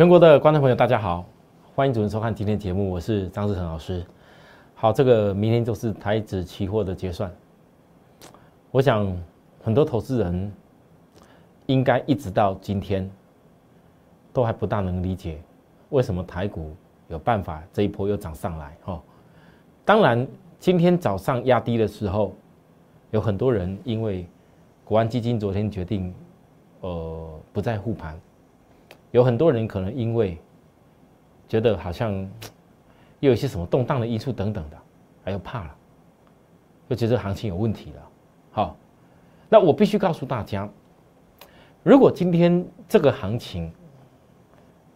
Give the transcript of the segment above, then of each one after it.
全国的观众朋友，大家好，欢迎准时收看今天节目，我是张志成老师。好，这个明天就是台指期货的结算，我想很多投资人应该一直到今天都还不大能理解，为什么台股有办法这一波又涨上来哈。当然，今天早上压低的时候，有很多人因为国安基金昨天决定，呃，不再护盘。有很多人可能因为觉得好像 又有一些什么动荡的因素等等的，还有怕了，又觉得行情有问题了。好，那我必须告诉大家，如果今天这个行情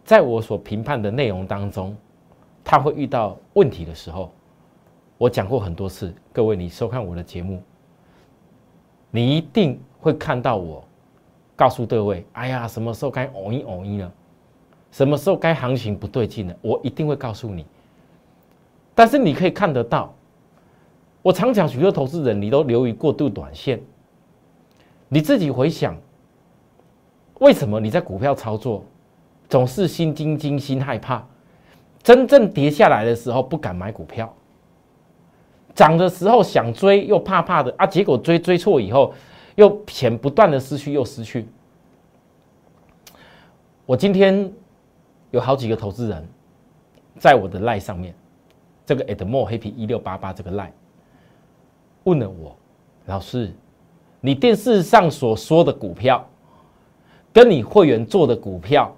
在我所评判的内容当中，它会遇到问题的时候，我讲过很多次，各位你收看我的节目，你一定会看到我。告诉各位，哎呀，什么时候该偶一偶一了？什么时候该行情不对劲了？我一定会告诉你。但是你可以看得到，我常讲许多投资人，你都流于过度短线。你自己回想，为什么你在股票操作总是心惊惊、心害怕？真正跌下来的时候不敢买股票，涨的时候想追又怕怕的啊！结果追追错以后。又钱不断的失去，又失去。我今天有好几个投资人，在我的赖上面，这个 Edmore 黑皮一六八八这个赖，问了我，老师，你电视上所说的股票，跟你会员做的股票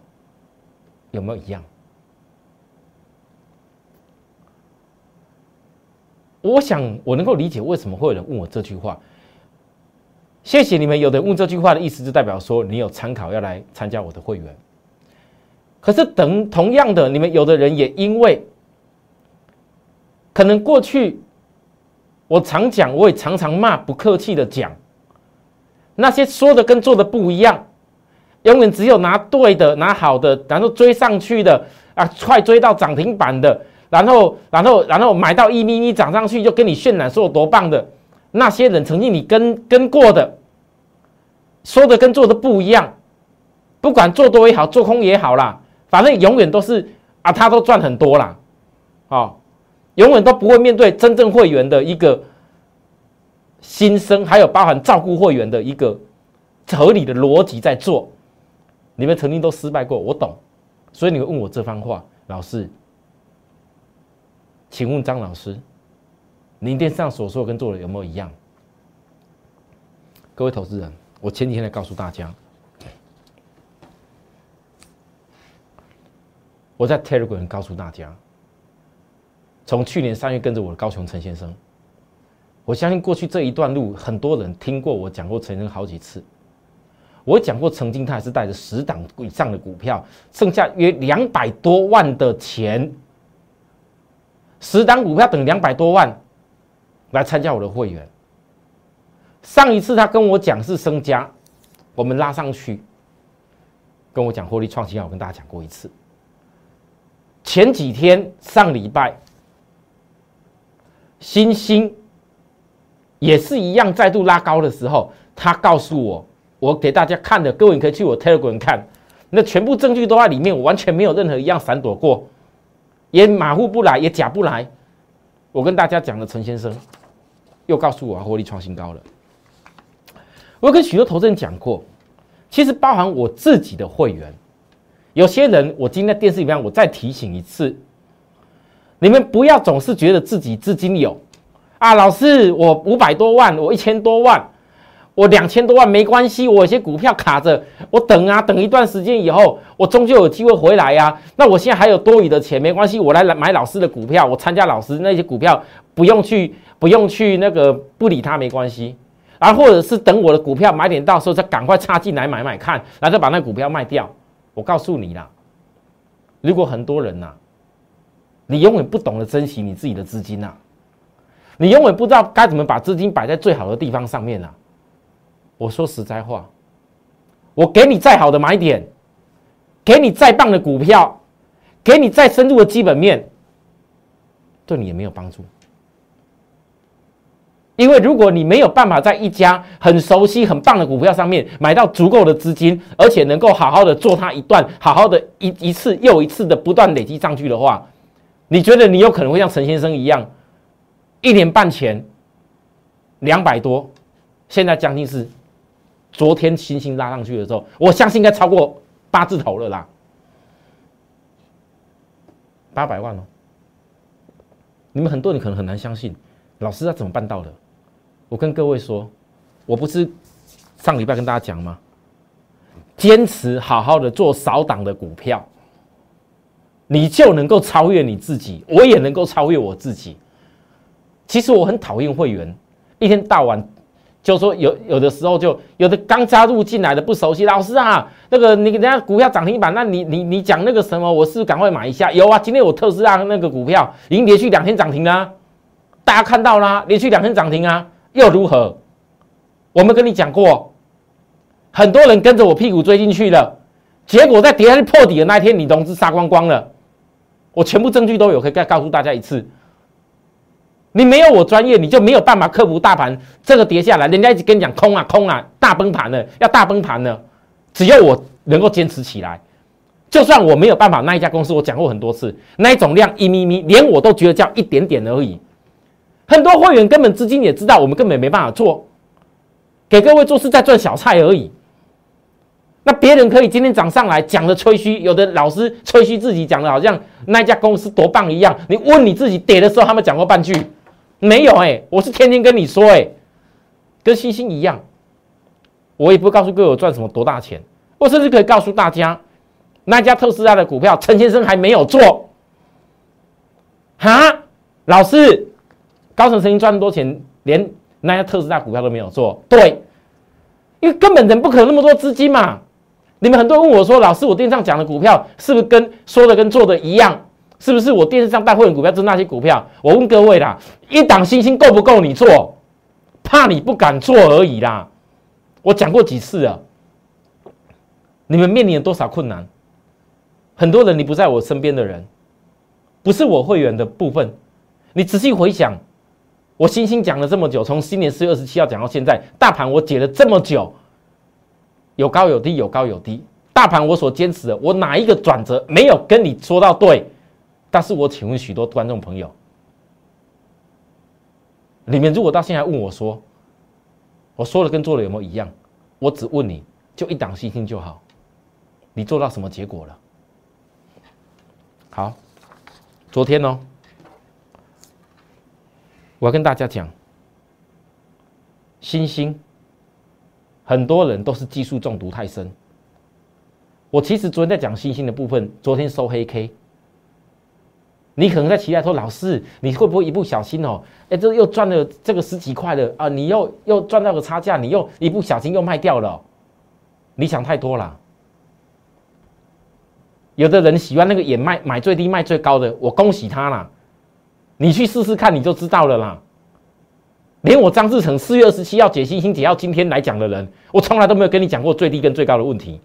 有没有一样？我想我能够理解为什么会有人问我这句话。谢谢你们。有的问这句话的意思，就代表说你有参考要来参加我的会员。可是等同样的，你们有的人也因为可能过去我常讲，我也常常骂，不客气的讲，那些说的跟做的不一样，永远只有拿对的、拿好的，然后追上去的啊，快追到涨停板的，然后然后然后买到一咪咪涨上去就跟你渲染说有多棒的。那些人曾经你跟跟过的，说的跟做的不一样，不管做多也好，做空也好啦，反正永远都是啊，他都赚很多啦，哦，永远都不会面对真正会员的一个心声，还有包含照顾会员的一个合理的逻辑在做。你们曾经都失败过，我懂，所以你会问我这番话，老师，请问张老师。您电视上所说跟做的有没有一样？各位投资人，我前几天来告诉大家，我在 Telegram 告诉大家，从去年三月跟着我的高雄陈先生，我相信过去这一段路，很多人听过我讲过陈先生好几次。我讲过，曾经他还是带着十档以上的股票，剩下约两百多万的钱，十档股票等两百多万。来参加我的会员。上一次他跟我讲是升加，我们拉上去，跟我讲获利创新，我跟大家讲过一次。前几天上礼拜，星星也是一样再度拉高的时候，他告诉我，我给大家看的，各位你可以去我 Telegram 看，那全部证据都在里面，我完全没有任何一样闪躲过，也马虎不来，也假不来。我跟大家讲的陈先生。又告诉我获利创新高了。我跟许多投资人讲过，其实包含我自己的会员，有些人我今天在电视里面我再提醒一次，你们不要总是觉得自己资金有啊，老师我五百多万，我一千多万，我两千多万没关系，我有些股票卡着，我等啊等一段时间以后，我终究有机会回来呀。那我现在还有多余的钱，没关系，我来来买老师的股票，我参加老师那些股票，不用去。不用去那个不理他没关系，啊，或者是等我的股票买点到时候再赶快插进来买买看，然后再把那股票卖掉。我告诉你啦，如果很多人呐，你永远不懂得珍惜你自己的资金呐，你永远不知道该怎么把资金摆在最好的地方上面呐。我说实在话，我给你再好的买点，给你再棒的股票，给你再深入的基本面，对你也没有帮助。因为如果你没有办法在一家很熟悉、很棒的股票上面买到足够的资金，而且能够好好的做它一段，好好的一一次又一次的不断累积上去的话，你觉得你有可能会像陈先生一样，一年半前两百多，现在将近是昨天星星拉上去的时候，我相信应该超过八字头了啦，八百万哦。你们很多人可能很难相信，老师他怎么办到的？我跟各位说，我不是上礼拜跟大家讲吗？坚持好好的做少档的股票，你就能够超越你自己，我也能够超越我自己。其实我很讨厌会员一天到晚就说有有的时候就有的刚加入进来的不熟悉，老师啊，那个你人家股票涨停板，那你你你讲那个什么，我是赶快买一下。有啊，今天我特斯拉那个股票已经连续两天涨停啦，大家看到啦，连续两天涨停啊。又如何？我们跟你讲过，很多人跟着我屁股追进去了，结果在跌下去破底的那一天，你融资杀光光了。我全部证据都有，可以再告诉大家一次。你没有我专业，你就没有办法克服大盘这个跌下来。人家一直跟你讲空啊空啊，大崩盘了，要大崩盘了。只要我能够坚持起来，就算我没有办法，那一家公司我讲过很多次，那一种量一咪咪，连我都觉得叫一点点而已。很多会员根本资金也知道，我们根本没办法做，给各位做是在赚小菜而已。那别人可以今天涨上来讲的吹嘘，有的老师吹嘘自己讲的好像那家公司多棒一样。你问你自己跌的时候，他们讲过半句没有？哎，我是天天跟你说，哎，跟星星一样。我也不告诉各位我赚什么多大钱，我甚至可以告诉大家，那家特斯拉的股票，陈先生还没有做。哈，老师。高层曾经赚那么多钱，连那家特斯拉股票都没有做，对，因为根本人不可能那么多资金嘛。你们很多人问我说：“老师，我电视上讲的股票是不是跟说的跟做的一样？是不是我电视上带会员股票就是那些股票？”我问各位啦，一档星星够不够你做？怕你不敢做而已啦。我讲过几次了，你们面临了多少困难？很多人你不在我身边的人，不是我会员的部分，你仔细回想。我星星讲了这么久，从新年四月二十七号讲到现在，大盘我解了这么久，有高有低，有高有低。大盘我所坚持的，我哪一个转折没有跟你说到对？但是我请问许多观众朋友，里面如果到现在问我说，我说的跟做的有没有一样？我只问你，就一档星星就好，你做到什么结果了？好，昨天呢？我要跟大家讲，星星，很多人都是技术中毒太深。我其实昨天在讲星星的部分，昨天收黑 K，你可能在期待说，老师你会不会一不小心哦？哎，这又赚了这个十几块的啊，你又又赚到个差价，你又一不小心又卖掉了，你想太多了。有的人喜欢那个也卖买最低卖最高的，我恭喜他啦。你去试试看，你就知道了啦。连我张志成四月二十七要解星星解到今天来讲的人，我从来都没有跟你讲过最低跟最高的问题。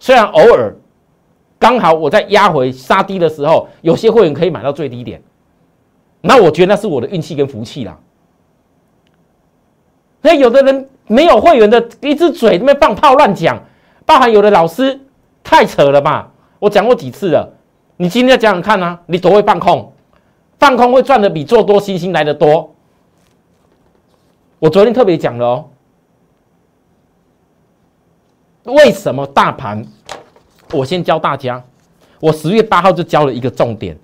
虽然偶尔刚好我在压回杀低的时候，有些会员可以买到最低点，那我觉得那是我的运气跟福气啦。那有的人没有会员的一只嘴那边放炮乱讲，包含有的老师太扯了吧？我讲过几次了，你今天讲讲看啊，你多会放空？放空会赚的比做多星星来的多。我昨天特别讲了哦，为什么大盘？我先教大家，我十月八号就教了一个重点。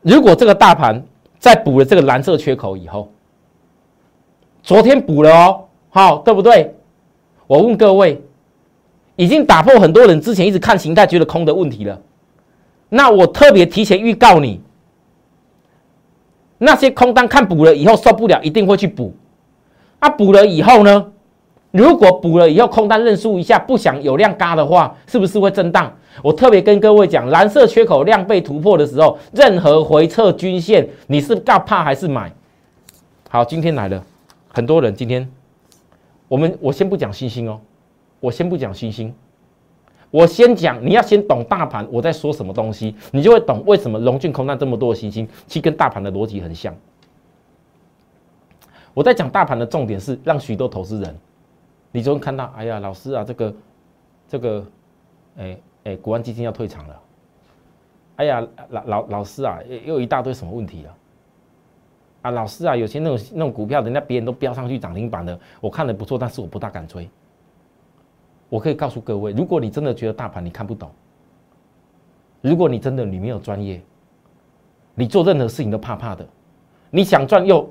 如果这个大盘在补了这个蓝色缺口以后，昨天补了哦，好对不对？我问各位，已经打破很多人之前一直看形态觉得空的问题了。那我特别提前预告你。那些空单看补了以后受不了，一定会去补。啊，补了以后呢？如果补了以后空单认输一下，不想有量嘎的话，是不是会震荡？我特别跟各位讲，蓝色缺口量被突破的时候，任何回撤均线，你是要怕还是买？好，今天来了，很多人今天，我们我先不讲星星哦，我先不讲星星。我先讲，你要先懂大盘，我在说什么东西，你就会懂为什么龙俊空单这么多的行星，其实跟大盘的逻辑很像。我在讲大盘的重点是让许多投资人，你就会看到，哎呀，老师啊，这个这个，哎哎，国安基金要退场了。哎呀，老老老师啊，又一大堆什么问题了？啊，老师啊，有些那种那种股票，人家别人都飙上去涨停板的，我看的不错，但是我不大敢追。我可以告诉各位，如果你真的觉得大盘你看不懂，如果你真的你没有专业，你做任何事情都怕怕的，你想赚又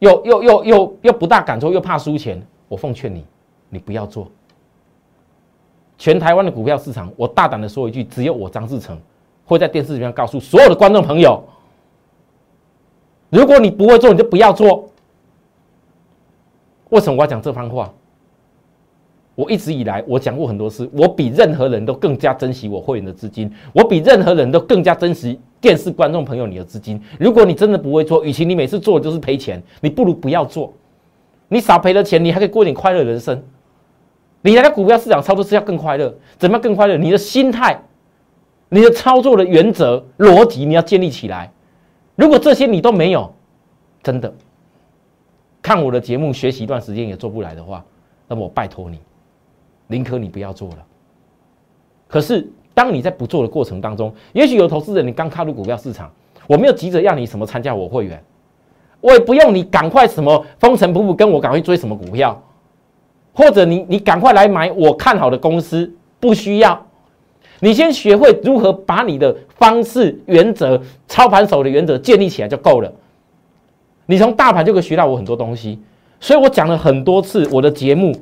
又又又又又不大敢做，又怕输钱，我奉劝你，你不要做。全台湾的股票市场，我大胆的说一句，只有我张志成会在电视里面告诉所有的观众朋友。如果你不会做，你就不要做。为什么我要讲这番话？我一直以来我讲过很多次，我比任何人都更加珍惜我会员的资金，我比任何人都更加珍惜电视观众朋友你的资金。如果你真的不会做，与其你每次做就是赔钱，你不如不要做。你少赔了钱，你还可以过点快乐人生。你来到股票市场操作是要更快乐，怎么样更快乐？你的心态、你的操作的原则、逻辑，你要建立起来。如果这些你都没有，真的看我的节目学习一段时间也做不来的话，那么我拜托你，宁可你不要做了。可是当你在不做的过程当中，也许有投资人你刚踏入股票市场，我没有急着要你什么参加我会员，我也不用你赶快什么风尘仆仆跟我赶快追什么股票，或者你你赶快来买我看好的公司，不需要。你先学会如何把你的方式、原则、操盘手的原则建立起来就够了。你从大盘就可以学到我很多东西，所以我讲了很多次我的节目，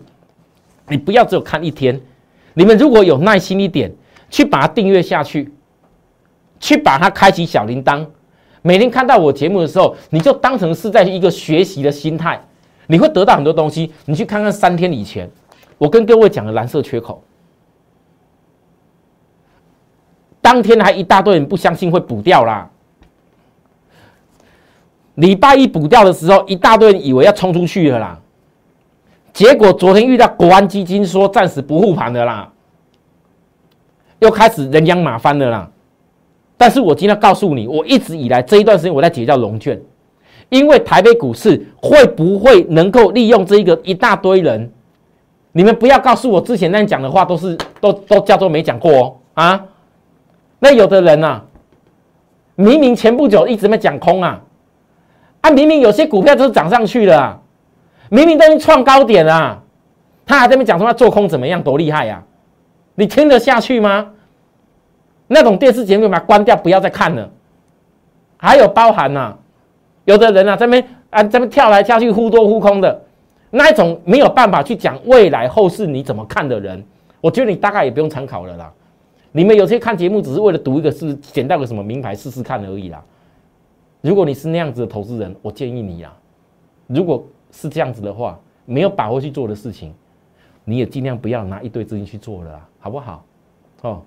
你不要只有看一天。你们如果有耐心一点，去把它订阅下去，去把它开启小铃铛，每天看到我节目的时候，你就当成是在一个学习的心态，你会得到很多东西。你去看看三天以前，我跟各位讲的蓝色缺口。当天还一大堆人不相信会补掉啦。礼拜一补掉的时候，一大堆人以为要冲出去了啦。结果昨天遇到国安基金说暂时不护盘的啦，又开始人仰马翻的啦。但是我今天告诉你，我一直以来这一段时间我在解叫龙券，因为台北股市会不会能够利用这一个一大堆人？你们不要告诉我之前那样讲的话都是都都叫做没讲过哦啊！那有的人呐，明明前不久一直在讲空啊，啊，明明有些股票都是涨上去了，明明都已经创高点了，他还在那边讲说他做空怎么样多厉害呀？你听得下去吗？那种电视节目把它关掉，不要再看了。还有包含呐，有的人啊，这边啊这边跳来跳去忽多忽空的，那一种没有办法去讲未来后市你怎么看的人，我觉得你大概也不用参考了啦。你们有些看节目只是为了赌一个是捡到个什么名牌试试看而已啦。如果你是那样子的投资人，我建议你啊，如果是这样子的话，没有把握去做的事情，你也尽量不要拿一堆资金去做了，好不好？哦，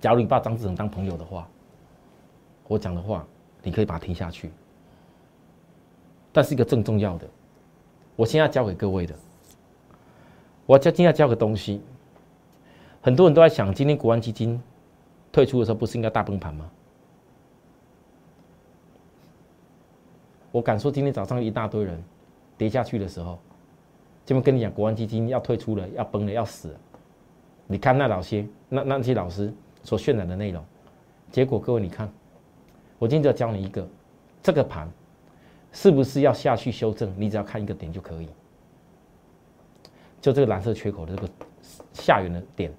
假如你把张志成当朋友的话，我讲的话你可以把它听下去。但是一个更重要的，我现在教给各位的，我教今天教个东西。很多人都在想，今天国安基金退出的时候，不是应该大崩盘吗？我敢说，今天早上一大堆人跌下去的时候，就会跟你讲，国安基金要退出了，要崩了，要死了。你看那老些那那些老师所渲染的内容，结果各位你看，我今天就要教你一个，这个盘是不是要下去修正？你只要看一个点就可以，就这个蓝色缺口的这个下缘的点。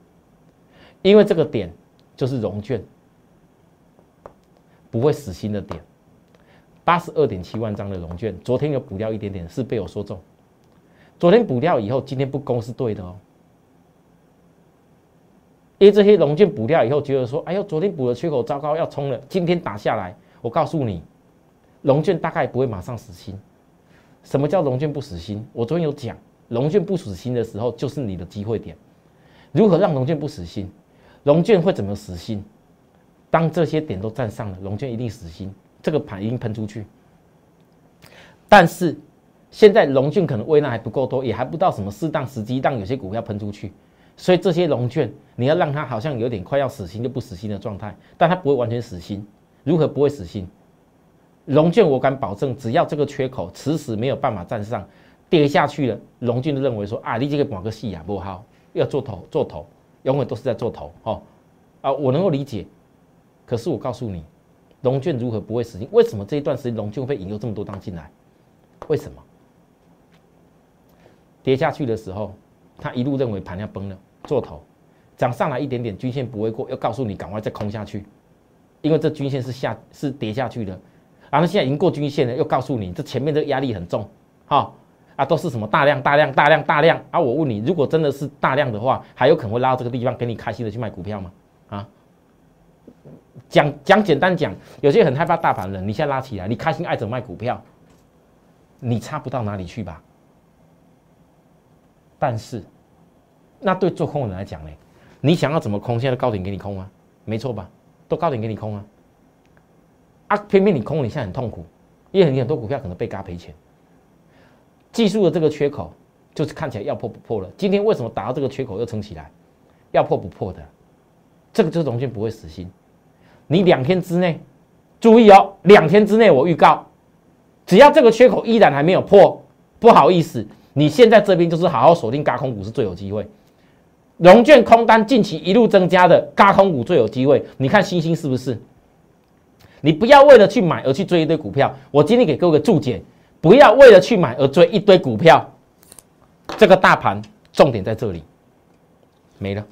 因为这个点就是融券不会死心的点，八十二点七万张的融券，昨天有补掉一点点，是被我说中。昨天补掉以后，今天不攻是对的哦。因为这些龙券补掉以后，觉得说，哎呦，昨天补的缺口糟糕，要冲了，今天打下来，我告诉你，龙券大概不会马上死心。什么叫龙券不死心？我昨天有讲，龙券不死心的时候，就是你的机会点。如何让龙券不死心？龙券会怎么死心？当这些点都站上了，龙券一定死心。这个盘已经喷出去，但是现在龙券可能微量还不够多，也还不到什么适当时机让有些股票喷出去。所以这些龙券你要让它好像有点快要死心就不死心的状态，但它不会完全死心。如何不会死心？龙卷我敢保证，只要这个缺口迟迟没有办法站上，跌下去了，龙卷就认为说啊，你这个广个戏啊不好，要做头做头，永远都是在做头哦。啊，我能够理解，可是我告诉你，龙卷如何不会死心？为什么这一段时间龙卷会引诱这么多单进来？为什么？跌下去的时候，他一路认为盘要崩了，做头，涨上来一点点，均线不会过，要告诉你赶快再空下去，因为这均线是下是跌下去的，然后现在已经过均线了，又告诉你这前面这个压力很重，哈啊都是什么大量大量大量大量啊！我问你，如果真的是大量的话，还有可能会拉到这个地方给你开心的去卖股票吗？啊，讲讲简单讲，有些很害怕大盘的，你现在拉起来，你开心爱怎么卖股票，你差不到哪里去吧？但是，那对做空的人来讲呢，你想要怎么空？现在高点给你空啊，没错吧？都高点给你空啊，啊，偏偏你空，你现在很痛苦，因为你很多股票可能被嘎赔钱。技术的这个缺口就是看起来要破不破了。今天为什么打到这个缺口又撑起来？要破不破的？这个就是龙卷不会死心，你两天之内，注意哦，两天之内我预告，只要这个缺口依然还没有破，不好意思，你现在这边就是好好锁定高空股是最有机会。融券空单近期一路增加的高空股最有机会，你看星星是不是？你不要为了去买而去追一堆股票，我今天给各位个注解，不要为了去买而追一堆股票，这个大盘重点在这里，没了，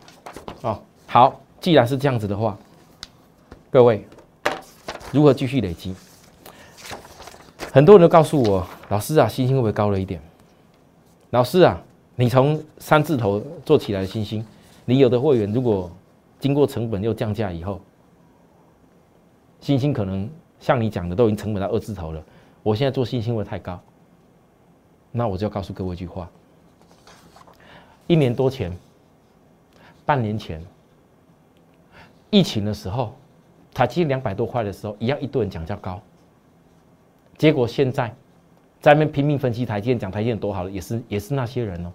哦，好。既然是这样子的话，各位如何继续累积？很多人都告诉我，老师啊，星星会不会高了一点？老师啊，你从三字头做起来的星星，你有的会员如果经过成本又降价以后，星星可能像你讲的都已经成本到二字头了。我现在做星星会太高，那我就要告诉各位一句话：一年多前，半年前。疫情的时候，台积两百多块的时候，一样一堆人讲价高。结果现在在那边拼命分析台积电，讲台积电多好了，也是也是那些人哦。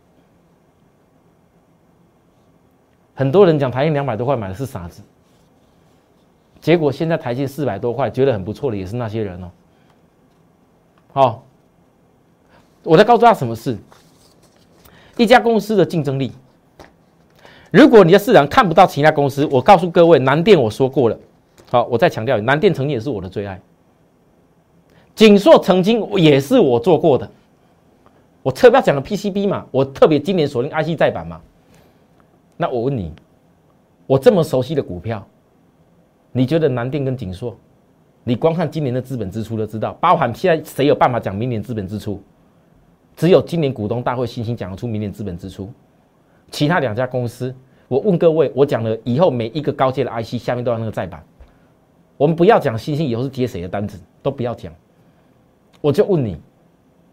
很多人讲台积两百多块买的是傻子。结果现在台积四百多块觉得很不错的，也是那些人哦。好，我在告诉他什么事？一家公司的竞争力。如果你在市场看不到其他公司，我告诉各位，南电我说过了，好，我再强调，南电曾经也是我的最爱，锦硕曾经也是我做过的，我特别讲的 PCB 嘛，我特别今年锁定 IC 再版嘛，那我问你，我这么熟悉的股票，你觉得南电跟锦硕，你光看今年的资本支出都知道，包含现在谁有办法讲明年资本支出？只有今年股东大会信心讲得出明年资本支出。其他两家公司，我问各位，我讲了以后每一个高阶的 IC 下面都要那个再版，我们不要讲星星以后是接谁的单子，都不要讲。我就问你，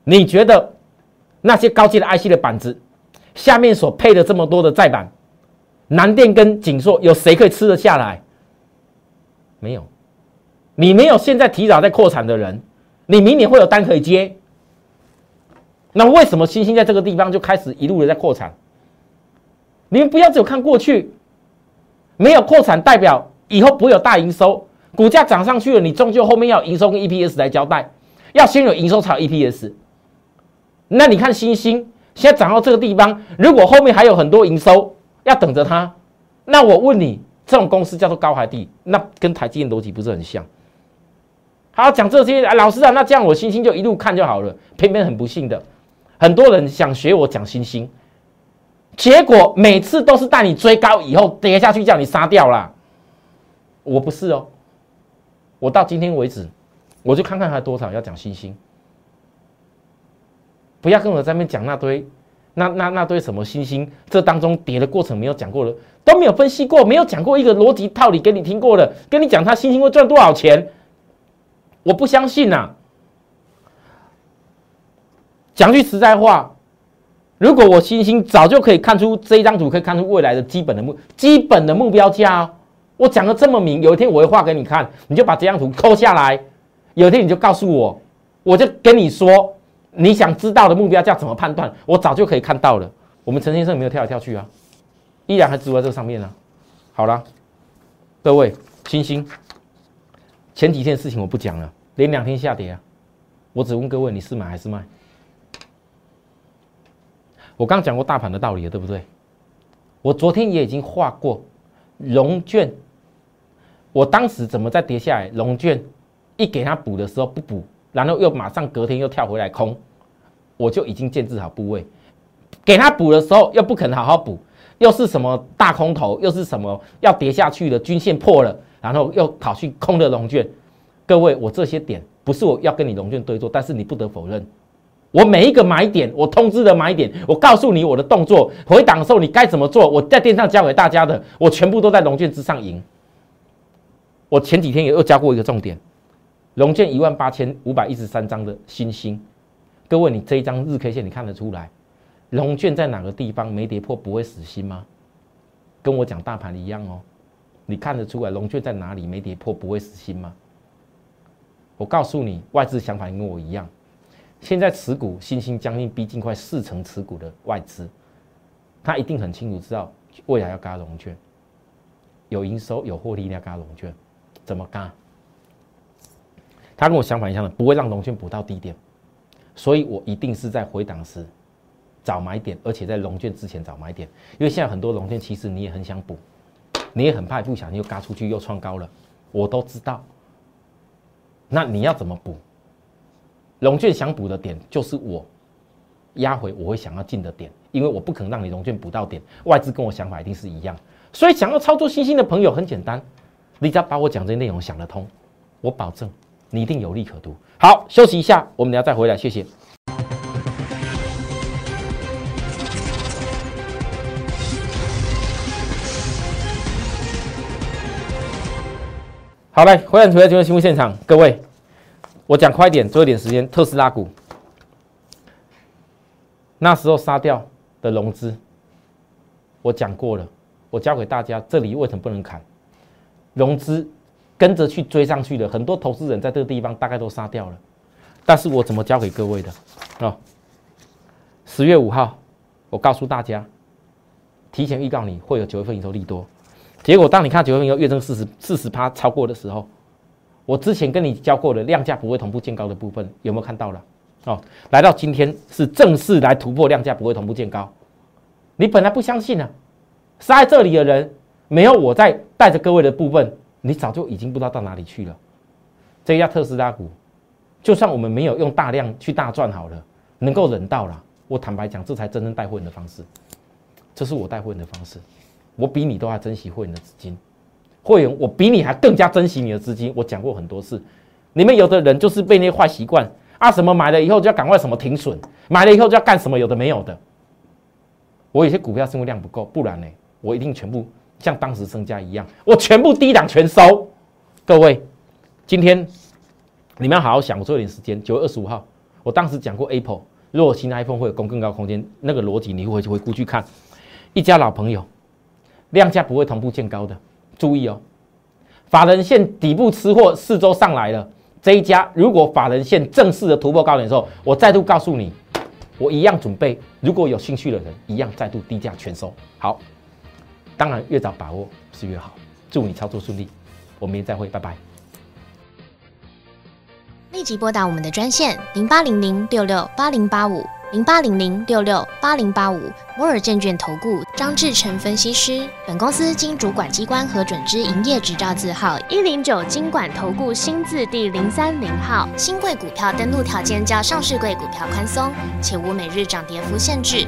你觉得那些高阶的 IC 的板子下面所配的这么多的载板，南电跟景硕有谁可以吃得下来？没有，你没有现在提早在扩产的人，你明年会有单可以接。那为什么星星在这个地方就开始一路的在扩产？你们不要只有看过去，没有扩产代表以后不会有大营收，股价涨上去了，你终究后面要营收跟 EPS 来交代，要先有营收才有 EPS。那你看星星现在涨到这个地方，如果后面还有很多营收要等着它，那我问你，这种公司叫做高海地，那跟台积电逻辑不是很像？好，讲这些，老师啊，那这样我星星就一路看就好了。偏偏很不幸的，很多人想学我讲星星。结果每次都是带你追高以后跌下去，叫你杀掉了。我不是哦，我到今天为止，我就看看还多少要讲星星。不要跟我在那边讲那堆，那那那堆什么星星，这当中跌的过程没有讲过了，都没有分析过，没有讲过一个逻辑套理给你听过的，跟你讲他星星会赚多少钱，我不相信呐。讲句实在话。如果我星星早就可以看出这一张图，可以看出未来的基本的目基本的目标价，我讲的这么明，有一天我会画给你看，你就把这张图抠下来，有一天你就告诉我，我就跟你说，你想知道的目标价怎么判断，我早就可以看到了。我们陈先生没有跳来跳去啊，依然还住在这上面呢。好了，各位星星，前几天的事情我不讲了，连两天下跌啊！我只问各位，你是买还是卖？我刚讲过大盘的道理了，对不对？我昨天也已经画过融券，我当时怎么在跌下来？龙券一给它补的时候不补，然后又马上隔天又跳回来空，我就已经建制好部位。给它补的时候又不肯好好补，又是什么大空头，又是什么要跌下去的均线破了，然后又跑去空的龙券。各位，我这些点不是我要跟你龙券对坐，但是你不得否认。我每一个买点，我通知的买点，我告诉你我的动作，回档的时候你该怎么做，我在电上教给大家的，我全部都在龙券之上赢。我前几天也又教过一个重点，龙券一万八千五百一十三张的新星，各位你这一张日 K 线你看得出来，龙券在哪个地方没跌破不会死心吗？跟我讲大盘一样哦，你看得出来龙券在哪里没跌破不会死心吗？我告诉你，外资想法跟我一样。现在持股新兴将近逼近快四成持股的外资，他一定很清楚知道未来要加融券，有营收有获利要加融券，怎么加？他跟我想法一样的，不会让融券补到低点，所以我一定是在回档时找买点，而且在融券之前找买点，因为现在很多融券其实你也很想补，你也很怕不小心又嘎出去又创高了，我都知道。那你要怎么补？龙券想补的点就是我压回我会想要进的点，因为我不可能让你龙券补到点。外资跟我想法一定是一样，所以想要操作新兴的朋友很简单，你只要把我讲这些内容想得通，我保证你一定有利可图。好，休息一下，我们等下再回来，谢谢。好嘞，回来回来进入新闻现场，各位。我讲快点，做一点时间。特斯拉股那时候杀掉的融资，我讲过了。我教给大家，这里为什么不能砍？融资跟着去追上去的很多投资人，在这个地方大概都杀掉了。但是我怎么教给各位的啊？十月五号，我告诉大家，提前预告你会有九月份营收利多。结果当你看九月份营收月增四十四十趴超过的时候。我之前跟你教过的量价不会同步见高的部分有没有看到了？哦，来到今天是正式来突破量价不会同步见高。你本来不相信啊，杀在这里的人没有我在带着各位的部分，你早就已经不知道到哪里去了。这家特斯拉股，就算我们没有用大量去大赚好了，能够忍到了。我坦白讲，这才真正带货人的方式，这是我带货人的方式，我比你都要珍惜会员的资金。会员，我比你还更加珍惜你的资金。我讲过很多次，你们有的人就是被那些坏习惯啊，什么买了以后就要赶快什么停损，买了以后就要干什么，有的没有的。我有些股票是因为量不够，不然呢，我一定全部像当时升家一样，我全部低档全收。各位，今天你们要好好想，我做一点时间。九月二十五号，我当时讲过 Apple，如果新 iPhone 会有供更高空间，那个逻辑你会回顾去看。一家老朋友，量价不会同步见高的。注意哦，法人线底部吃货四周上来了。这一家如果法人线正式的突破高点的时候，我再度告诉你，我一样准备。如果有兴趣的人，一样再度低价全收。好，当然越早把握是越好。祝你操作顺利，我们明天再会，拜拜。立即拨打我们的专线零八零零六六八零八五。零八零零六六八零八五摩尔证券投顾张志成分析师，本公司经主管机关核准之营业执照字号一零九金管投顾新字第零三零号。新贵股票登录条件较上市贵股票宽松，且无每日涨跌幅限制。